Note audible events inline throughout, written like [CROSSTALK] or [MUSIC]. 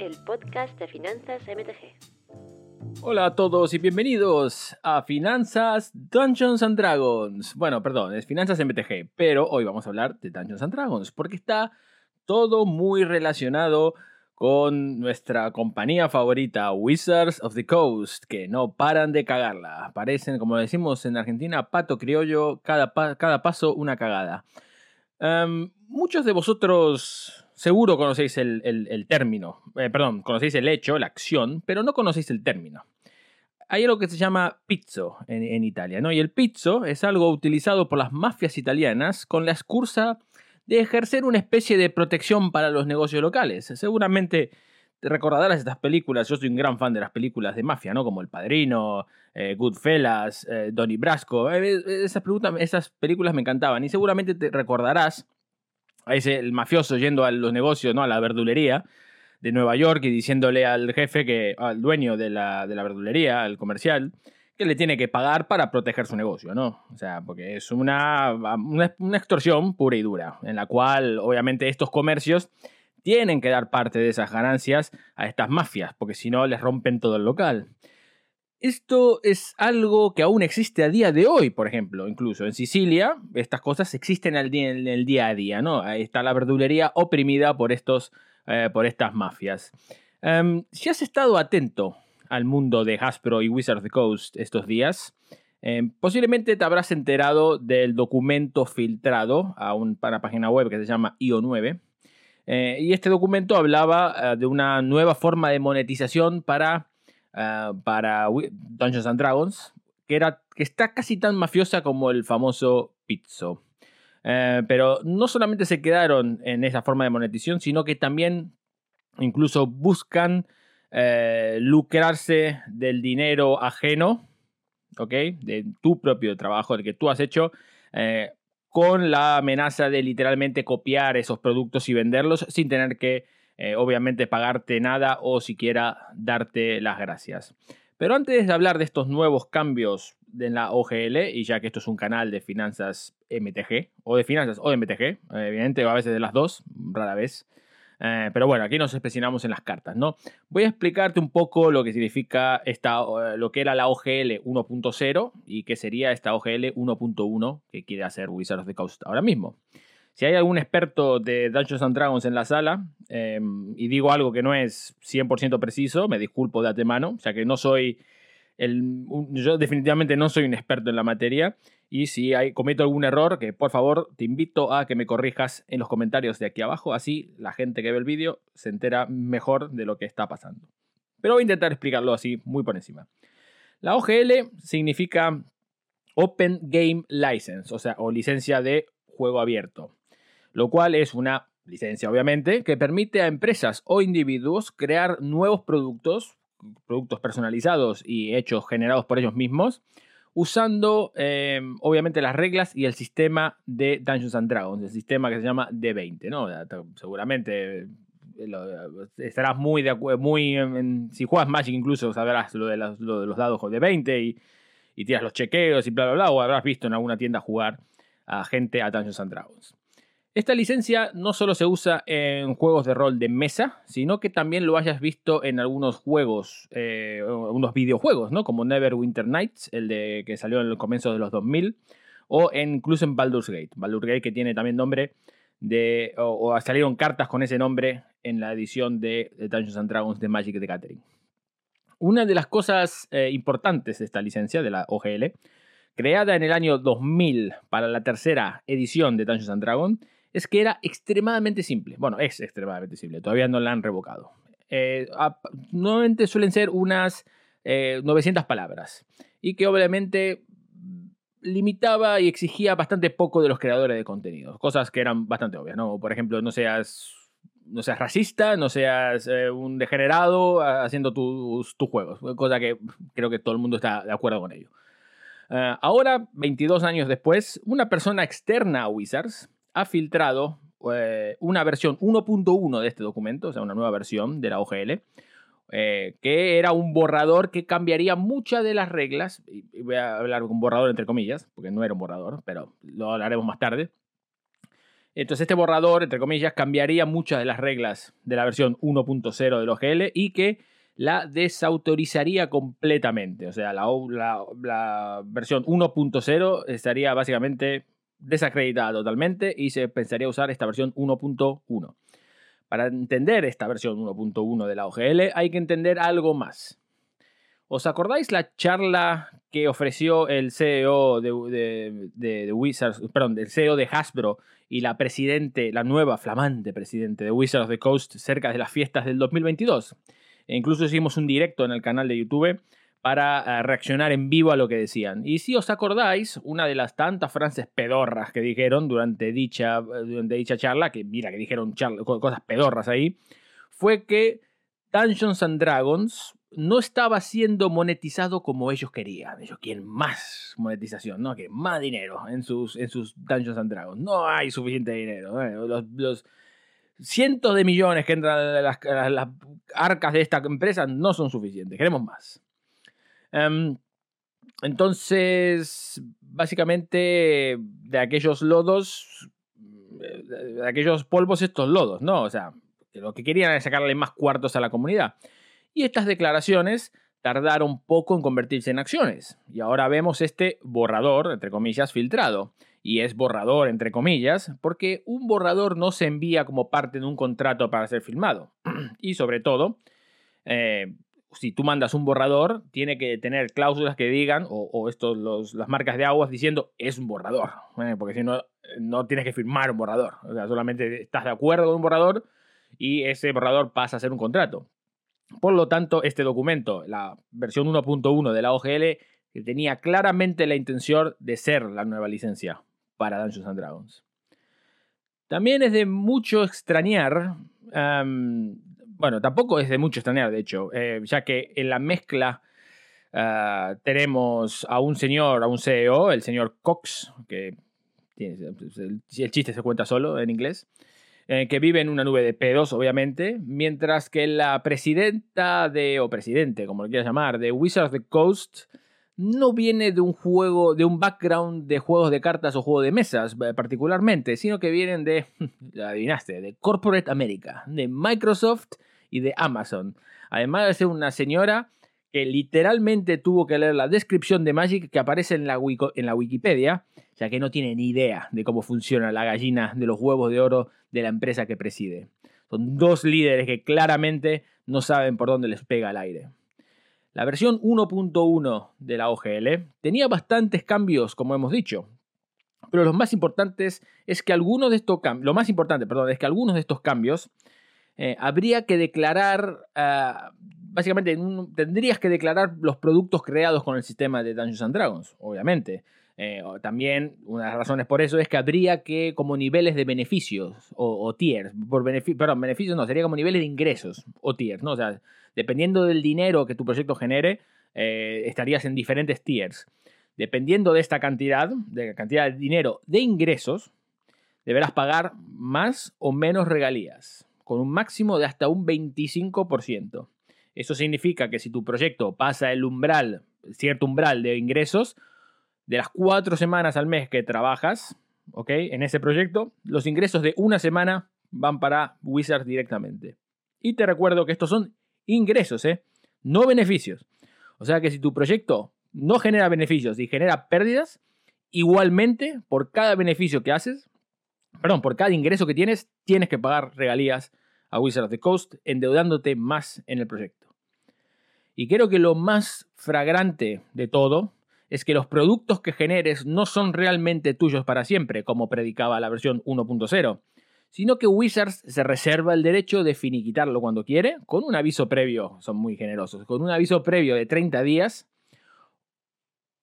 el podcast de Finanzas MTG. Hola a todos y bienvenidos a Finanzas Dungeons and Dragons. Bueno, perdón, es Finanzas MTG, pero hoy vamos a hablar de Dungeons and Dragons porque está todo muy relacionado con nuestra compañía favorita, Wizards of the Coast, que no paran de cagarla. Parecen, como decimos en Argentina, pato criollo, cada, cada paso una cagada. Em, muchos de vosotros seguro conocéis el, término, eh, perdón, conocéis el hecho, la acción, pero no conocéis el término. Hay algo que se llama pizzo en, Italia, ¿no? Y el pizzo es algo utilizado por las mafias italianas con la excusa de ejercer una especie de protección para los negocios locales. Seguramente te recordarás estas películas, yo soy un gran fan de las películas de mafia, ¿no? Como El Padrino, eh, Goodfellas, eh, Donnie Brasco, eh, esas, esas películas me encantaban y seguramente te recordarás a ese el mafioso yendo a los negocios, ¿no? A la verdulería de Nueva York y diciéndole al jefe que, al dueño de la, de la verdulería, al comercial, que le tiene que pagar para proteger su negocio, ¿no? O sea, porque es una, una, extorsión pura y dura, en la cual obviamente estos comercios tienen que dar parte de esas ganancias a estas mafias, porque si no les rompen todo el local. Esto es algo que aún existe a día de hoy, por ejemplo, incluso en Sicilia, estas cosas existen en el día a día, ¿no? Está la verdulería oprimida por, estos, eh, por estas mafias. Em, si has estado atento al mundo de Hasbro y Wizard of the Coast estos días, eh, posiblemente te habrás enterado del documento filtrado a una página web que se llama IO9. Eh, y este documento hablaba eh, de una nueva forma de monetización para, para Dungeons and Dragons, que, era, que está casi tan mafiosa como el famoso Pizzo. pero no solamente se quedaron en esa forma de monetización, sino que también incluso buscan eh, lucrarse del dinero ajeno, ¿ok? De tu propio trabajo, el que tú has hecho, eh, con la amenaza de literalmente copiar esos productos y venderlos sin tener que, eh, obviamente, pagarte nada o siquiera darte las gracias. Pero antes de hablar de estos nuevos cambios en la OGL, y ya que esto es un canal de finanzas MTG, o de finanzas o de MTG, evidentemente a veces de las dos, rara vez, eh, pero bueno, aquí nos especializamos en las cartas, ¿no? Voy a explicarte un poco lo que significa esta, eh, lo que era la OGL 1.0 y qué sería esta OGL 1.1 que quiere hacer Wizards of the Coast ahora mismo. Si hay algún experto de Dungeons and Dragons en la sala em, y digo algo que no es 100% preciso, me disculpo de antemano, ya que no soy el, yo definitivamente no soy un experto en la materia y si cometo algún error, que por favor te invito a que me corrijas en los comentarios de aquí abajo, así la gente que ve el vídeo se entera mejor de lo que está pasando. Pero voy a intentar explicarlo así muy por encima. La OGL significa Open Game License, o sea, o licencia de juego abierto, lo cual es una licencia obviamente que permite a empresas o individuos crear nuevos productos, productos personalizados y hechos generados por ellos mismos, usando em, obviamente las reglas y el sistema de Dungeons and Dragons, el sistema que se llama D20, ¿no? Seguramente eh, estarás muy de muy si juegas Magic incluso sabrás lo de, de los dados de 20 y, y, tiras los chequeos y bla bla bla o habrás visto en alguna tienda jugar a gente a Dungeons and Dragons. Esta licencia no solo se usa en juegos de rol de mesa, sino que también lo hayas visto en algunos juegos, eh, algunos videojuegos, ¿no? Como Neverwinter Nights, el de que salió en el comienzo de los 2000, o incluso en Baldur's Gate. Baldur's Gate que tiene también nombre de, o, salieron cartas con ese nombre en la edición de, Dungeons and Dragons de Magic the Gathering. Una de las cosas eh, importantes de esta licencia, de la OGL, creada en el año 2000 para la tercera edición de Dungeons and Dragons, es que era extremadamente simple. Bueno, es extremadamente simple, todavía no la han revocado. Eh, normalmente suelen ser unas 900 eh, palabras y que obviamente limitaba y exigía bastante poco de los creadores de contenidos, cosas que eran bastante obvias, ¿no? Por ejemplo, no seas, no seas racista, no seas eh, un degenerado haciendo tus, tus juegos, cosa que creo que todo el mundo está de acuerdo con ello. ahora, 22 años después, una persona externa a Wizards ha filtrado eh, una versión 1.1 de este documento, o sea, una nueva versión de la OGL, eh, que era un borrador que cambiaría muchas de las reglas, y voy a hablar con un borrador entre comillas, porque no era un borrador, pero lo hablaremos más tarde, Entonces este borrador, entre comillas, cambiaría muchas de las reglas de la versión 1.0 del OGL y que la desautorizaría completamente. O sea, la versión 1.0 estaría básicamente desacreditada totalmente y se pensaría usar esta versión 1.1. Para entender esta versión 1.1 de la OGL hay que entender algo más. ¿Os acordáis la charla que ofreció el CEO de, Wizards, perdón, del CEO de Hasbro y la presidente, la nueva flamante presidente de Wizards of the Coast cerca de las fiestas del 2022? E incluso hicimos un directo en el canal de YouTube para eh, reaccionar en vivo a lo que decían. Y si os acordáis, una de las tantas frases pedorras que dijeron durante dicha, durante dicha charla, que mira que dijeron cosas pedorras ahí, fue que Dungeons and Dragons no estaba siendo monetizado como ellos querían. Ellos quieren más monetización, ¿no? Que más dinero en sus, en sus Dungeons and Dragons. No hay suficiente dinero. ¿eh? Los, cientos de millones que entran a las, las, arcas de esta empresa no son suficientes. Queremos más. Em, entonces, básicamente, de aquellos lodos, de aquellos polvos, estos lodos, ¿no? O sea, lo que querían era sacarle más cuartos a la comunidad. Y estas declaraciones tardaron poco en convertirse en acciones. Y ahora vemos este borrador, entre comillas, filtrado. Y es borrador, entre comillas, porque un borrador no se envía como parte de un contrato para ser filmado. [CLEARS THROAT] y sobre todo, eh, si tú mandas un borrador, tiene que tener cláusulas que digan, o, las marcas de aguas diciendo, es un borrador. ¿eh? porque si no, no tienes que firmar un borrador. O sea, solamente estás de acuerdo con un borrador y ese borrador pasa a ser un contrato. Por lo tanto, este documento, la versión 1.1 de la OGL, tenía claramente la intención de ser la nueva licencia para Dungeons and Dragons. También es de mucho extrañar bueno, tampoco es de mucho extrañar, de hecho, eh, ya que en la mezcla ah, tenemos a un señor, a un CEO, el señor Cox, que el, chiste se cuenta solo en inglés, eh, que vive en una nube de pedos, obviamente, mientras que la presidenta de, o presidente, como lo quieras llamar, de Wizards of the Coast, no viene de un juego, de un background de juegos de cartas o juego de mesas eh, particularmente, sino que vienen de, [LAUGHS] adivinaste, de Corporate America, de Microsoft y de Amazon. Además de ser una señora que literalmente tuvo que leer la descripción de Magic que aparece en la, en la Wikipedia, ya que no tiene ni idea de cómo funciona la gallina de los huevos de oro de la empresa que preside. Son dos líderes que claramente no saben por dónde les pega el aire. La versión 1.1 de la OGL tenía bastantes cambios, como hemos dicho. Pero lo más importantes es que algunos de estos lo más importante, perdón, es que algunos de estos cambios eh, habría que declarar, ah, básicamente tendrías que declarar los productos creados con el sistema de Dungeons and Dragons, obviamente. Eh, también una de las razones por eso es que habría que, como niveles de beneficios o, tiers, por perdón, beneficios no, sería como niveles de ingresos o tiers, ¿no? O sea, dependiendo del dinero que tu proyecto genere, eh, estarías en diferentes tiers. Dependiendo de esta cantidad, de la cantidad de dinero de ingresos, deberás pagar más o menos regalías con un máximo de hasta un 25%. Eso significa que si tu proyecto pasa el umbral, cierto umbral de ingresos, de las cuatro semanas al mes que trabajas, ¿ok? En ese proyecto, los ingresos de una semana van para Wizards directamente. Y te recuerdo que estos son ingresos, ¿eh? No beneficios. O sea que si tu proyecto no genera beneficios y genera pérdidas, igualmente por cada beneficio que haces, perdón, por cada ingreso que tienes, tienes que pagar regalías a Wizard of the Coast, endeudándote más en el proyecto. Y creo que lo más fragrante de todo es que los productos que generes no son realmente tuyos para siempre, como predicaba la versión 1.0, sino que Wizards se reserva el derecho de finiquitarlo cuando quiere, con un aviso previo, son muy generosos, con un aviso previo de 30 días,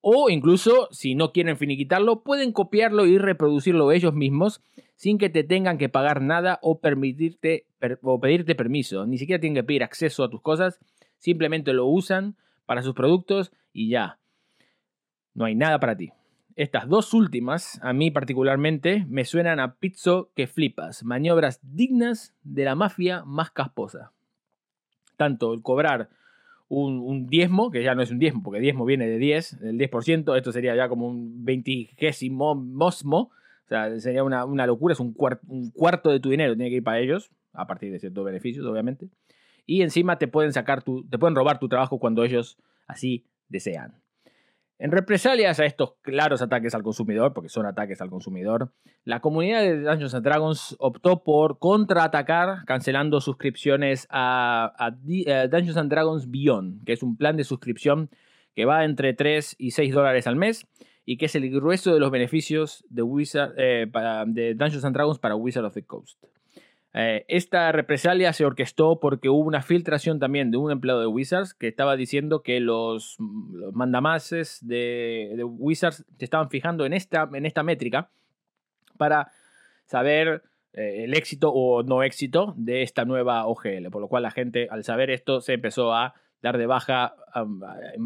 o incluso, si no quieren finiquitarlo, pueden copiarlo y reproducirlo ellos mismos sin que te tengan que pagar nada o, permitirte, o pedirte permiso. Ni siquiera tienen que pedir acceso a tus cosas, simplemente lo usan para sus productos y ya. No hay nada para ti. Estas dos últimas, a mí particularmente, me suenan a pizzo que flipas, maniobras dignas de la mafia más casposa. Tanto el cobrar un, diezmo, que ya no es un diezmo, porque diezmo viene de 10, del 10%, esto sería ya como un veintigésimo mosmo, O sea, sería una, una locura, es un, un cuarto de tu dinero, tiene que ir para ellos, a partir de ciertos beneficios, obviamente. Y encima te pueden sacar tu, te pueden robar tu trabajo cuando ellos así desean. En represalias a estos claros ataques al consumidor, porque son ataques al consumidor, la comunidad de Dungeons and Dragons optó por contraatacar cancelando suscripciones a, eh, Dungeons and Dragons Beyond, que es un plan de suscripción que va entre 3 y 6 dólares al mes y que es el grueso de los beneficios de, Wizard, eh, de Dungeons Dragons para Wizard of the Coast. Eh, esta represalia se orquestó porque hubo una filtración también de un empleado de Wizards que estaba diciendo que los, mandamases de, Wizards se estaban fijando en esta, en esta métrica para saber eh, el éxito o no éxito de esta nueva OGL. Por lo cual la gente, al saber esto, se empezó a dar de baja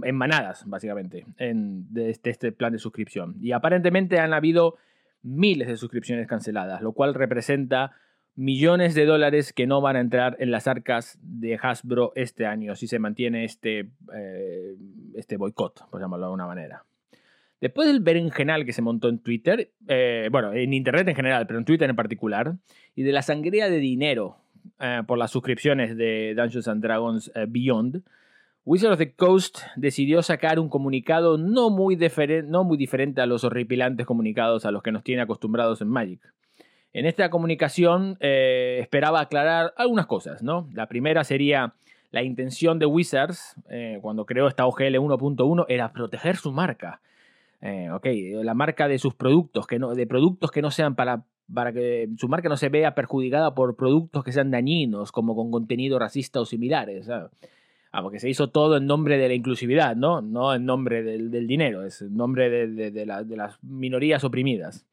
en manadas, básicamente, en, de este, este plan de suscripción. Y aparentemente han habido miles de suscripciones canceladas, lo cual representa millones de dólares que no van a entrar en las arcas de Hasbro este año si se mantiene este, eh, este boicot, por llamarlo de alguna manera. Después del berenjenal que se montó en Twitter, eh, bueno, en Internet en general, pero en Twitter en particular, y de la sangría de dinero eh, por las suscripciones de Dungeons and Dragons Beyond, Wizard of the Coast decidió sacar un comunicado no muy, no muy diferente a los horripilantes comunicados a los que nos tiene acostumbrados en Magic. En esta comunicación eh, esperaba aclarar algunas cosas, ¿no? La primera sería la intención de Wizards, eh, cuando creó esta OGL 1.1, era proteger su marca. Eh, ok, la marca de sus productos, que no, de productos que no sean para, para que su marca no se vea perjudicada por productos que sean dañinos, como con contenido racista o similares. Ah, porque se hizo todo en nombre de la inclusividad, ¿no? No en nombre del, dinero, es en nombre de las minorías oprimidas.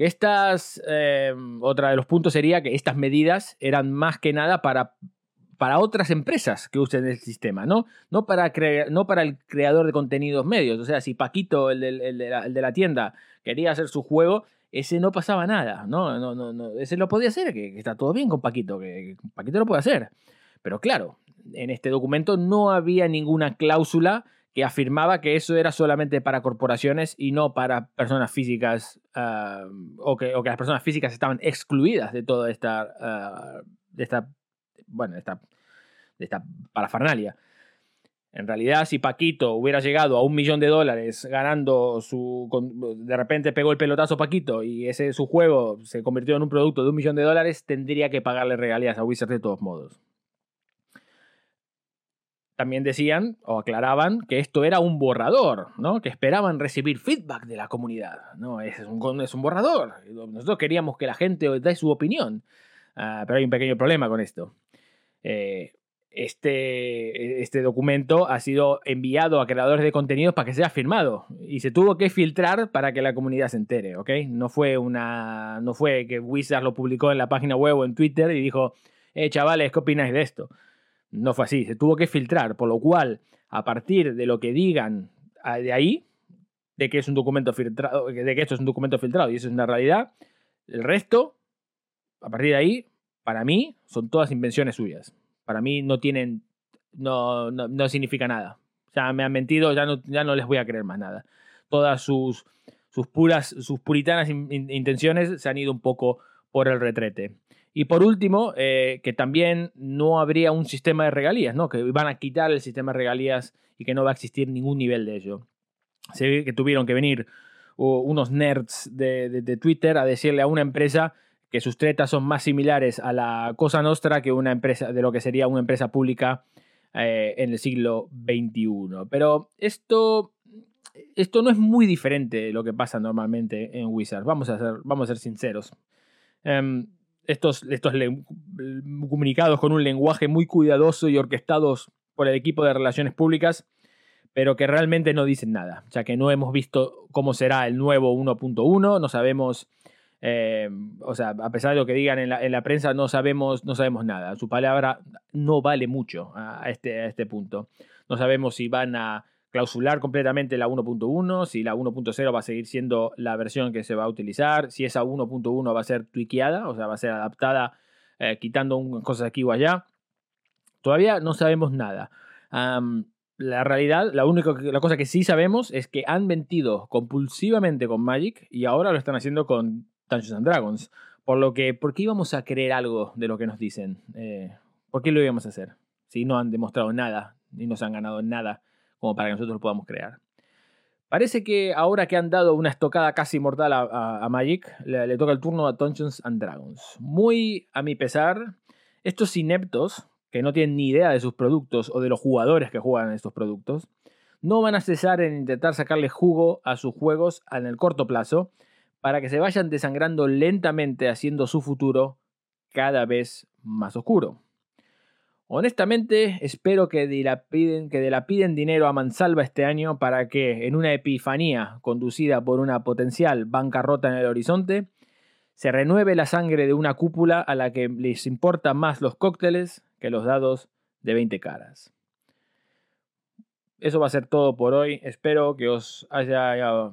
Estas, eh, otra de los puntos sería que estas medidas eran más que nada para, para otras empresas que usen el sistema, ¿no? No para, no para el creador de contenidos medios. O sea, si Paquito, el, de, la, tienda, quería hacer su juego, ese no pasaba nada, ¿no? no, no, ese lo podía hacer, que, está todo bien con Paquito, que Paquito lo puede hacer. Pero claro, en este documento no había ninguna cláusula que afirmaba que eso era solamente para corporaciones y no para personas físicas, ah, o, que, las personas físicas estaban excluidas de toda esta, uh, de esta, bueno, de esta parafernalia. En realidad, si Paquito hubiera llegado a un millón de dólares ganando su. De repente pegó el pelotazo Paquito y ese su juego se convirtió en un producto de un millón de dólares, tendría que pagarle regalías a Wizard de todos modos también decían o aclaraban que esto era un borrador, ¿no? que esperaban recibir feedback de la comunidad. No, es un, es un borrador. Nosotros queríamos que la gente dé su opinión, ah, pero hay un pequeño problema con esto. Eh, este, este documento ha sido enviado a creadores de contenidos para que sea firmado y se tuvo que filtrar para que la comunidad se entere, ¿ok? No fue, una, no fue que Wizard lo publicó en la página web o en Twitter y dijo, eh, chavales, ¿qué opináis de esto? No fue así, se tuvo que filtrar, por lo cual, a partir de lo que digan ah, de ahí, de que es un documento filtrado, de que esto es un documento filtrado y eso es una realidad, el resto, a partir de ahí, para mí, son todas invenciones suyas. Para mí no tienen, no, no, significa nada. Sea, me han mentido, ya no, ya no les voy a creer más nada. Todas sus, sus puras, sus puritanas intenciones se han ido un poco por el retrete. Y por último, eh, que también no habría un sistema de regalías, ¿no? que van a quitar el sistema de regalías y que no va a existir ningún nivel de ello. Se ve que tuvieron que venir unos nerds de, Twitter a decirle a una empresa que sus tretas son más similares a la Cosa Nostra que una empresa, de lo que sería una empresa pública eh, en el siglo XXI. Pero esto, esto no es muy diferente de lo que pasa normalmente en Wizard. Vamos a ser, vamos a ser sinceros. Em, estos, estos comunicados con un lenguaje muy cuidadoso y orquestados por el equipo de relaciones públicas, pero que realmente no dicen nada, ya que no hemos visto cómo será el nuevo 1.1, no sabemos, eh, o sea, a pesar de lo que digan en la, en la, prensa, no sabemos, no sabemos nada. Su palabra no vale mucho a, este, a este punto. No sabemos si van a clausular completamente la 1.1, si la 1.0 va a seguir siendo la versión que se va a utilizar, si esa 1.1 va a ser tweakeada, o sea, va a ser adaptada eh, quitando cosas aquí o allá. Todavía no sabemos nada. la realidad, la única la cosa que sí sabemos es que han mentido compulsivamente con Magic y ahora lo están haciendo con Dungeons and Dragons. Por lo que, ¿por qué íbamos a creer algo de lo que nos dicen? Eh, ¿Por qué lo íbamos a hacer? Si no han demostrado nada y nos han ganado nada como para que nosotros lo podamos crear. Parece que ahora que han dado una estocada casi mortal a, Magic, le, toca el turno a Dungeons and Dragons. Muy a mi pesar, estos ineptos, que no tienen ni idea de sus productos o de los jugadores que juegan estos productos, no van a cesar en intentar sacarle jugo a sus juegos en el corto plazo para que se vayan desangrando lentamente haciendo su futuro cada vez más oscuro. Honestamente, espero que dilapiden, que dilapiden dinero a mansalva este año para que, en una epifanía conducida por una potencial bancarrota en el horizonte, se renueve la sangre de una cúpula a la que les importan más los cócteles que los dados de 20 caras. Eso va a ser todo por hoy. Espero que os haya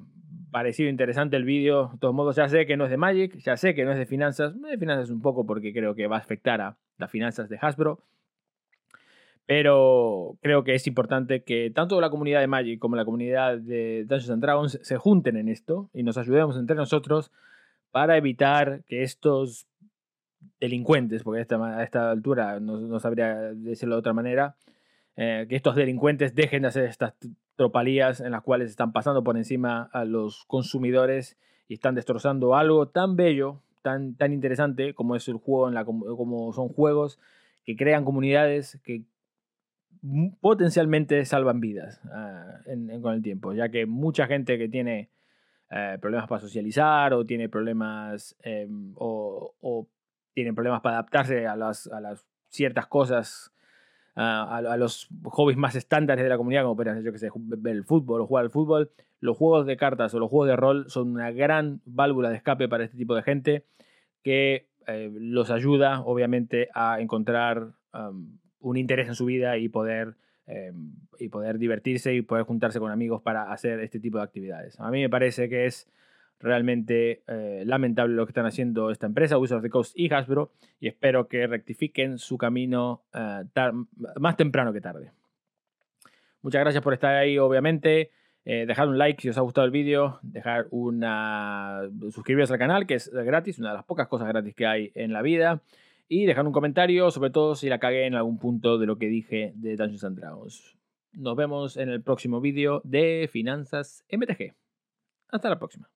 parecido interesante el vídeo. De todos modos, ya sé que no es de Magic, ya sé que no es de finanzas. De finanzas un poco porque creo que va a afectar a las finanzas de Hasbro. Pero creo que es importante que tanto la comunidad de Magic como la comunidad de Dungeons and Dragons se junten en esto y nos ayudemos entre nosotros para evitar que estos delincuentes, porque a esta, altura no, sabría decirlo de otra manera, eh, que estos delincuentes dejen de hacer estas tropalías en las cuales están pasando por encima a los consumidores y están destrozando algo tan bello, tan, tan interesante como es el juego, en la, como son juegos que crean comunidades, que potencialmente salvan vidas ah, con el tiempo, ya que mucha gente que tiene eh, problemas para socializar o tiene problemas em, o, tiene problemas para adaptarse a las, a las ciertas cosas, ah, a, los hobbies más estándares de la comunidad, como yo que sé, el fútbol o jugar al fútbol, los juegos de cartas o los juegos de rol son una gran válvula de escape para este tipo de gente que eh, los ayuda obviamente a encontrar un interés en su vida y poder, eh, y poder divertirse y poder juntarse con amigos para hacer este tipo de actividades. A mí me parece que es realmente eh, lamentable lo que están haciendo esta empresa, Wizards of the Coast y Hasbro, y espero que rectifiquen su camino eh, más temprano que tarde. Muchas gracias por estar ahí, obviamente. dejar un like si os ha gustado el vídeo, dejar una. suscribiros al canal, que es gratis, una de las pocas cosas gratis que hay en la vida y dejar un comentario, sobre todo si la cagué en algún punto de lo que dije de Dungeons and Dragons. Nos vemos en el próximo vídeo de Finanzas MTG. Hasta la próxima.